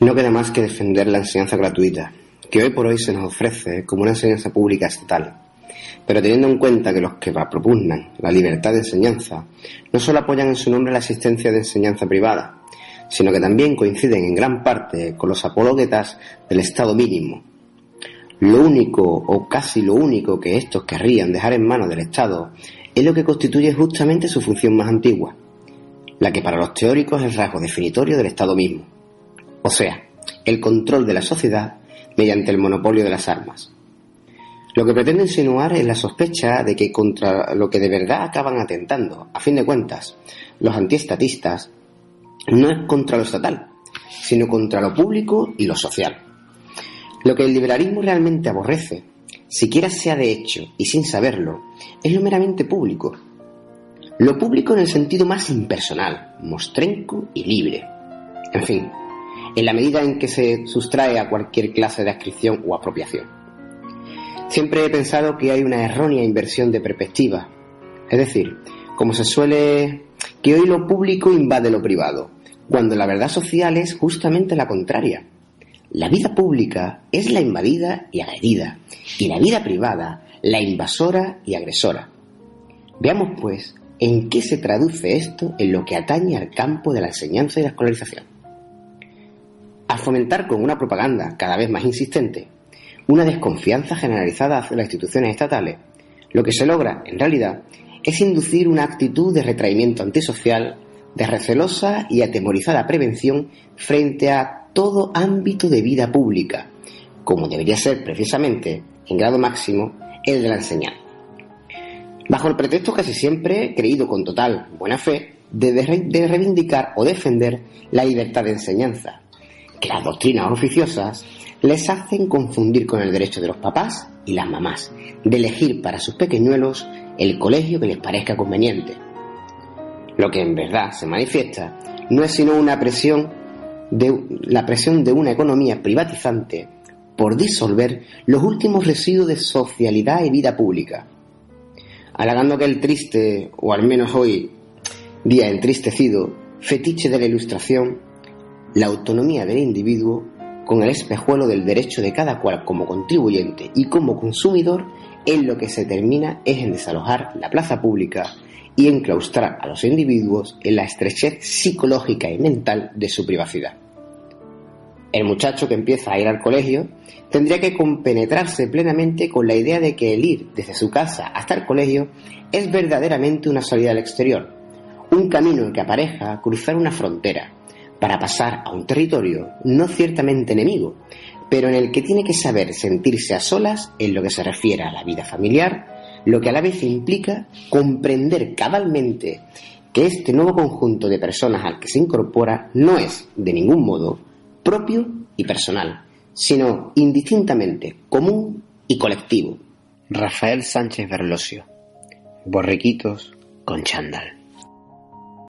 No queda más que defender la enseñanza gratuita, que hoy por hoy se nos ofrece como una enseñanza pública estatal. Pero teniendo en cuenta que los que propugnan la libertad de enseñanza no solo apoyan en su nombre la existencia de enseñanza privada, sino que también coinciden en gran parte con los apológetas del Estado mínimo. Lo único o casi lo único que estos querrían dejar en manos del Estado es lo que constituye justamente su función más antigua, la que para los teóricos es el rasgo definitorio del Estado mismo o sea, el control de la sociedad mediante el monopolio de las armas. Lo que pretende insinuar es la sospecha de que contra lo que de verdad acaban atentando, a fin de cuentas, los antiestatistas, no es contra lo estatal, sino contra lo público y lo social. Lo que el liberalismo realmente aborrece, siquiera sea de hecho y sin saberlo, es lo meramente público. Lo público en el sentido más impersonal, mostrenco y libre. En fin, en la medida en que se sustrae a cualquier clase de adscripción o apropiación. Siempre he pensado que hay una errónea inversión de perspectiva, es decir, como se suele que hoy lo público invade lo privado, cuando la verdad social es justamente la contraria. La vida pública es la invadida y agredida, y la vida privada la invasora y agresora. Veamos, pues, en qué se traduce esto en lo que atañe al campo de la enseñanza y la escolarización. Fomentar con una propaganda cada vez más insistente una desconfianza generalizada hacia las instituciones estatales, lo que se logra, en realidad, es inducir una actitud de retraimiento antisocial, de recelosa y atemorizada prevención frente a todo ámbito de vida pública, como debería ser precisamente, en grado máximo, el de la enseñanza. Bajo el pretexto casi siempre creído con total buena fe de reivindicar o defender la libertad de enseñanza, que las doctrinas oficiosas les hacen confundir con el derecho de los papás y las mamás de elegir para sus pequeñuelos el colegio que les parezca conveniente. Lo que en verdad se manifiesta no es sino una presión de la presión de una economía privatizante por disolver los últimos residuos de socialidad y vida pública. Halagando que el triste, o al menos hoy día entristecido, fetiche de la ilustración la autonomía del individuo con el espejuelo del derecho de cada cual como contribuyente y como consumidor, en lo que se termina es en desalojar la plaza pública y enclaustrar a los individuos en la estrechez psicológica y mental de su privacidad. El muchacho que empieza a ir al colegio tendría que compenetrarse plenamente con la idea de que el ir desde su casa hasta el colegio es verdaderamente una salida al exterior, un camino en que apareja cruzar una frontera, para pasar a un territorio no ciertamente enemigo, pero en el que tiene que saber sentirse a solas en lo que se refiere a la vida familiar, lo que a la vez implica comprender cabalmente que este nuevo conjunto de personas al que se incorpora no es, de ningún modo, propio y personal, sino indistintamente común y colectivo. Rafael Sánchez Berlosio. Borriquitos con chándal.